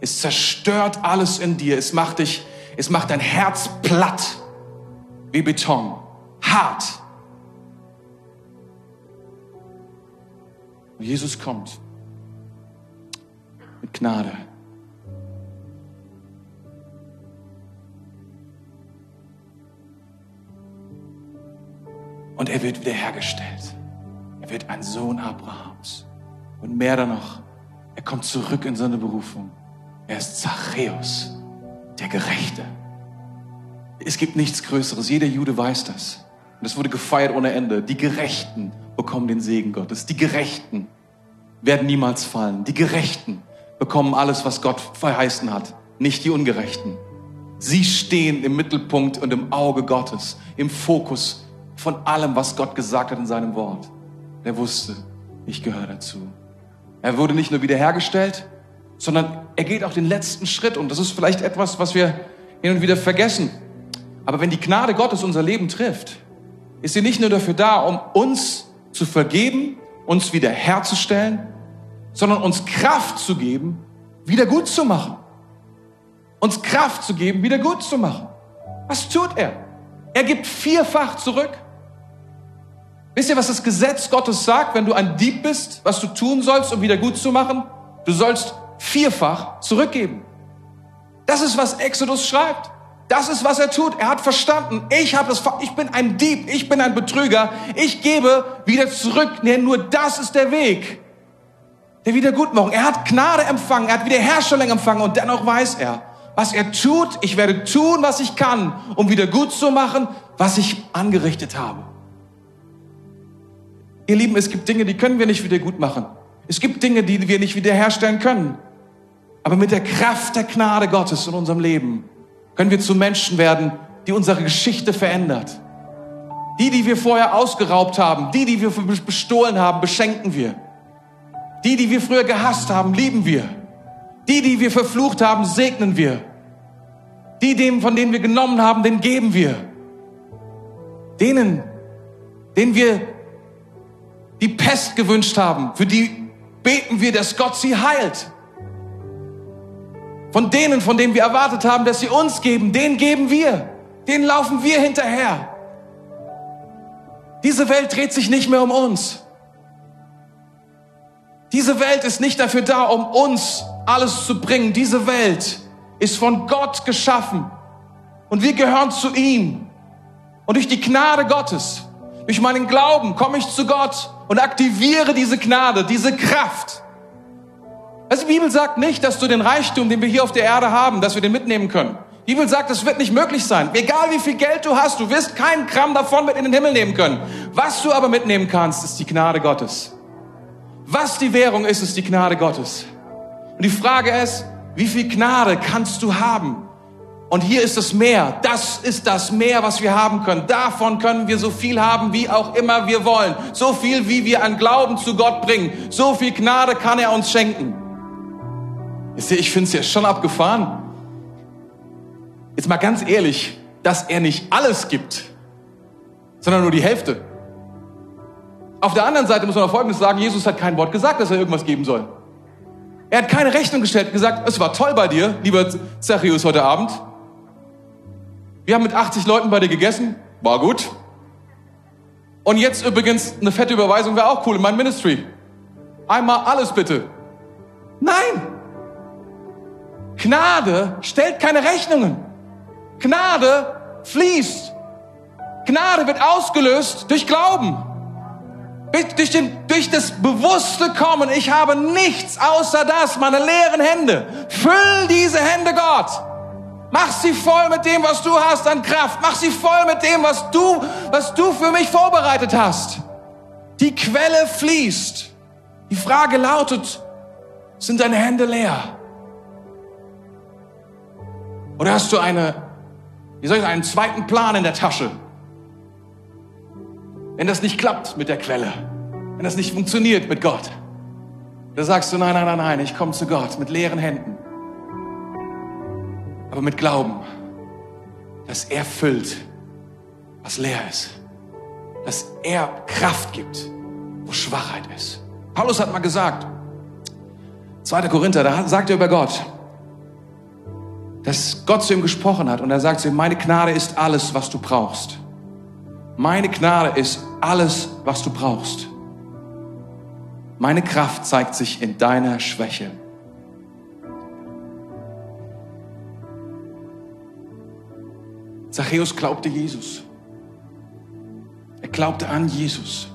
Es zerstört alles in dir. Es macht dich, es macht dein Herz platt wie Beton, hart. Und Jesus kommt Gnade. Und er wird wiederhergestellt. Er wird ein Sohn Abrahams. Und mehr dann noch, er kommt zurück in seine Berufung. Er ist Zachäus, der Gerechte. Es gibt nichts Größeres. Jeder Jude weiß das. Und es wurde gefeiert ohne Ende. Die Gerechten bekommen den Segen Gottes. Die Gerechten werden niemals fallen. Die Gerechten bekommen alles, was Gott verheißen hat, nicht die Ungerechten. Sie stehen im Mittelpunkt und im Auge Gottes, im Fokus von allem, was Gott gesagt hat in seinem Wort. Er wusste, ich gehöre dazu. Er wurde nicht nur wiederhergestellt, sondern er geht auch den letzten Schritt. Und das ist vielleicht etwas, was wir hin und wieder vergessen. Aber wenn die Gnade Gottes unser Leben trifft, ist sie nicht nur dafür da, um uns zu vergeben, uns wiederherzustellen, sondern uns Kraft zu geben, wieder gut zu machen. Uns Kraft zu geben, wieder gut zu machen. Was tut er? Er gibt vierfach zurück. Wisst ihr, was das Gesetz Gottes sagt, wenn du ein Dieb bist, was du tun sollst, um wieder gut zu machen? Du sollst vierfach zurückgeben. Das ist, was Exodus schreibt. Das ist, was er tut. Er hat verstanden, ich habe das, ich bin ein Dieb, ich bin ein Betrüger, ich gebe wieder zurück. Nee, nur das ist der Weg der Wiedergutmachung. Er hat Gnade empfangen, er hat Wiederherstellung empfangen und dennoch weiß er, was er tut, ich werde tun, was ich kann, um wieder gut zu machen, was ich angerichtet habe. Ihr Lieben, es gibt Dinge, die können wir nicht wieder gut machen. Es gibt Dinge, die wir nicht wiederherstellen können. Aber mit der Kraft der Gnade Gottes in unserem Leben können wir zu Menschen werden, die unsere Geschichte verändert. Die, die wir vorher ausgeraubt haben, die, die wir bestohlen haben, beschenken wir. Die, die wir früher gehasst haben, lieben wir. Die, die wir verflucht haben, segnen wir. Die, dem, von denen wir genommen haben, den geben wir. Denen, denen wir die Pest gewünscht haben, für die beten wir, dass Gott sie heilt. Von denen, von denen wir erwartet haben, dass sie uns geben, denen geben wir. Denen laufen wir hinterher. Diese Welt dreht sich nicht mehr um uns. Diese Welt ist nicht dafür da, um uns alles zu bringen. Diese Welt ist von Gott geschaffen. Und wir gehören zu ihm. Und durch die Gnade Gottes, durch meinen Glauben komme ich zu Gott und aktiviere diese Gnade, diese Kraft. Also die Bibel sagt nicht, dass du den Reichtum, den wir hier auf der Erde haben, dass wir den mitnehmen können. Die Bibel sagt, es wird nicht möglich sein. Egal wie viel Geld du hast, du wirst keinen Gramm davon mit in den Himmel nehmen können. Was du aber mitnehmen kannst, ist die Gnade Gottes. Was die Währung ist, ist die Gnade Gottes. Und die Frage ist, wie viel Gnade kannst du haben? Und hier ist das Meer. Das ist das Meer, was wir haben können. Davon können wir so viel haben, wie auch immer wir wollen. So viel, wie wir an Glauben zu Gott bringen. So viel Gnade kann er uns schenken. Ich finde es ja schon abgefahren. Jetzt mal ganz ehrlich, dass er nicht alles gibt, sondern nur die Hälfte. Auf der anderen Seite muss man auch Folgendes sagen, Jesus hat kein Wort gesagt, dass er irgendwas geben soll. Er hat keine Rechnung gestellt gesagt, es war toll bei dir, lieber Zachäus, heute Abend. Wir haben mit 80 Leuten bei dir gegessen, war gut. Und jetzt übrigens eine fette Überweisung wäre auch cool in mein Ministry. Einmal alles bitte. Nein, Gnade stellt keine Rechnungen. Gnade fließt. Gnade wird ausgelöst durch Glauben. Durch, den, durch das bewusste Kommen, ich habe nichts außer das, meine leeren Hände. Füll diese Hände, Gott. Mach sie voll mit dem, was du hast an Kraft. Mach sie voll mit dem, was du, was du für mich vorbereitet hast. Die Quelle fließt. Die Frage lautet, Sind deine Hände leer? Oder hast du eine, wie soll ich sagen, einen zweiten Plan in der Tasche? Wenn das nicht klappt mit der Quelle, wenn das nicht funktioniert mit Gott, da sagst du, nein, nein, nein, nein, ich komme zu Gott mit leeren Händen. Aber mit Glauben, dass er füllt, was leer ist. Dass er Kraft gibt, wo Schwachheit ist. Paulus hat mal gesagt, 2. Korinther, da sagt er über Gott, dass Gott zu ihm gesprochen hat und er sagt zu ihm, meine Gnade ist alles, was du brauchst. Meine Gnade ist alles, was du brauchst. Meine Kraft zeigt sich in deiner Schwäche. Zachäus glaubte Jesus. Er glaubte an Jesus.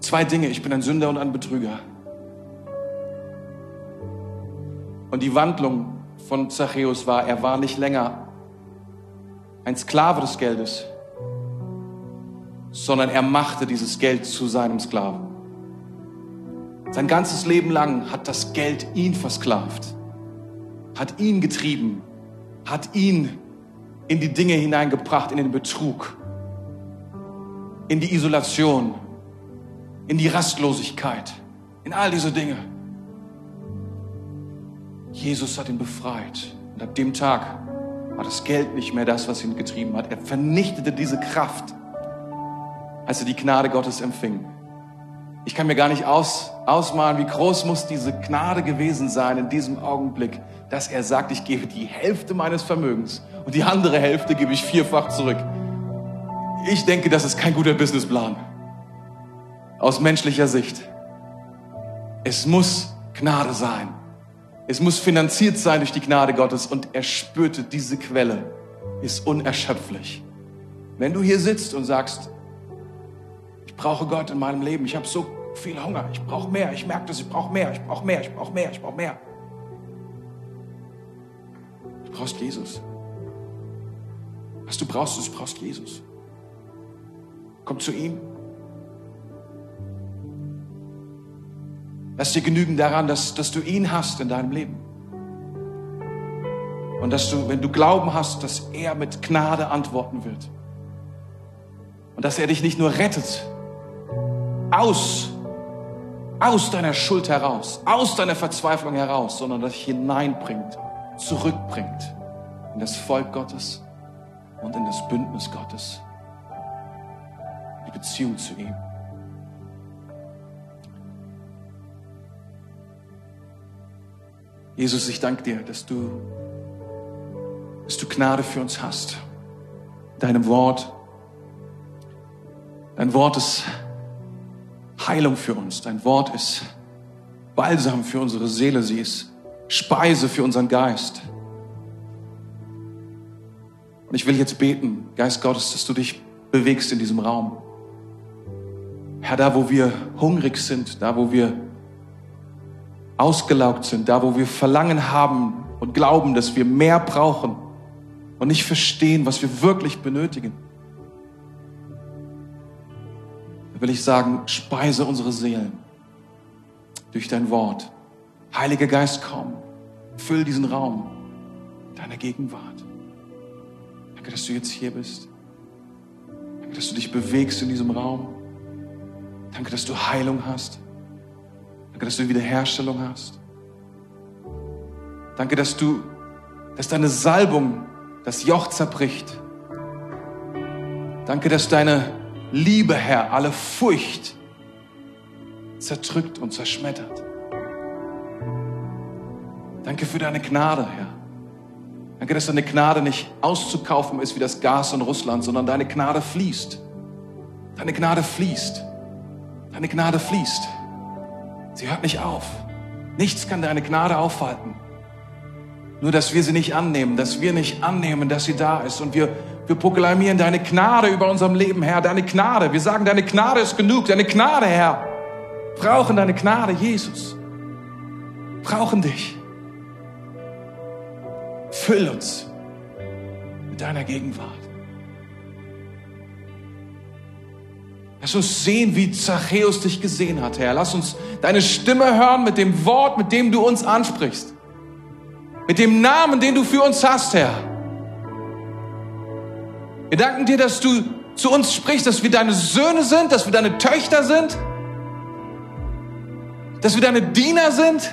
Zwei Dinge, ich bin ein Sünder und ein Betrüger. Und die Wandlung von Zachäus war, er war nicht länger ein Sklave des Geldes, sondern er machte dieses Geld zu seinem Sklaven. Sein ganzes Leben lang hat das Geld ihn versklavt, hat ihn getrieben, hat ihn in die Dinge hineingebracht, in den Betrug, in die Isolation, in die Rastlosigkeit, in all diese Dinge. Jesus hat ihn befreit. Und ab dem Tag war das Geld nicht mehr das, was ihn getrieben hat. Er vernichtete diese Kraft, als er die Gnade Gottes empfing. Ich kann mir gar nicht aus, ausmalen, wie groß muss diese Gnade gewesen sein in diesem Augenblick, dass er sagt, ich gebe die Hälfte meines Vermögens und die andere Hälfte gebe ich vierfach zurück. Ich denke, das ist kein guter Businessplan. Aus menschlicher Sicht. Es muss Gnade sein. Es muss finanziert sein durch die Gnade Gottes und er spürte, diese Quelle ist unerschöpflich. Wenn du hier sitzt und sagst, brauche Gott in meinem Leben, ich habe so viel Hunger, ich brauche mehr, ich merke das, ich brauche mehr, ich brauche mehr, ich brauche mehr, ich brauche mehr. Du brauchst Jesus. Was du brauchst, ist, du brauchst Jesus. Komm zu ihm. Lass dir genügen daran, dass, dass du ihn hast in deinem Leben. Und dass du, wenn du Glauben hast, dass er mit Gnade antworten wird. Und dass er dich nicht nur rettet, aus, aus deiner Schuld heraus, aus deiner Verzweiflung heraus, sondern dich hineinbringt, zurückbringt in das Volk Gottes und in das Bündnis Gottes, die Beziehung zu ihm. Jesus, ich danke dir, dass du, dass du Gnade für uns hast. Deinem Wort. Dein Wort ist Heilung für uns. Dein Wort ist Balsam für unsere Seele. Sie ist Speise für unseren Geist. Und ich will jetzt beten, Geist Gottes, dass du dich bewegst in diesem Raum. Herr, da wo wir hungrig sind, da wo wir ausgelaugt sind, da wo wir Verlangen haben und glauben, dass wir mehr brauchen und nicht verstehen, was wir wirklich benötigen. Will ich sagen, speise unsere Seelen durch dein Wort. Heiliger Geist, komm, füll diesen Raum deiner Gegenwart. Danke, dass du jetzt hier bist. Danke, dass du dich bewegst in diesem Raum. Danke, dass du Heilung hast. Danke, dass du Wiederherstellung hast. Danke, dass du, dass deine Salbung das Joch zerbricht. Danke, dass deine Liebe, Herr, alle Furcht zerdrückt und zerschmettert. Danke für deine Gnade, Herr. Danke, dass deine Gnade nicht auszukaufen ist wie das Gas in Russland, sondern deine Gnade fließt. Deine Gnade fließt. Deine Gnade fließt. Sie hört nicht auf. Nichts kann deine Gnade aufhalten. Nur, dass wir sie nicht annehmen, dass wir nicht annehmen, dass sie da ist. Und wir, wir proklamieren deine Gnade über unserem Leben, Herr. Deine Gnade. Wir sagen, deine Gnade ist genug. Deine Gnade, Herr. Brauchen deine Gnade, Jesus. Brauchen dich. Füll uns mit deiner Gegenwart. Lass uns sehen, wie Zachäus dich gesehen hat, Herr. Lass uns deine Stimme hören mit dem Wort, mit dem du uns ansprichst. Mit dem Namen, den du für uns hast, Herr. Wir danken dir, dass du zu uns sprichst, dass wir deine Söhne sind, dass wir deine Töchter sind, dass wir deine Diener sind,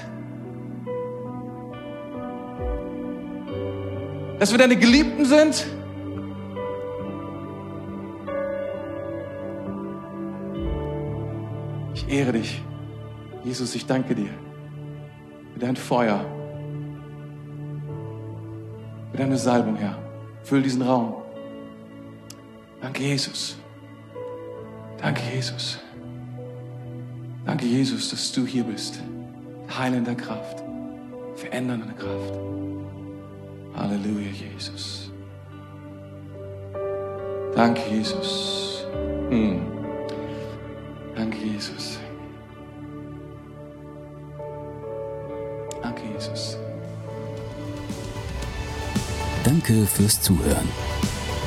dass wir deine Geliebten sind. Ich ehre dich. Jesus, ich danke dir für dein Feuer, für deine Salbung, Herr. Füll diesen Raum. Danke, Jesus. Danke, Jesus. Danke, Jesus, dass du hier bist. Heilender Kraft, verändernde Kraft. Halleluja, Jesus. Danke, Jesus. Hm. Danke, Jesus. Danke, Jesus. Danke fürs Zuhören.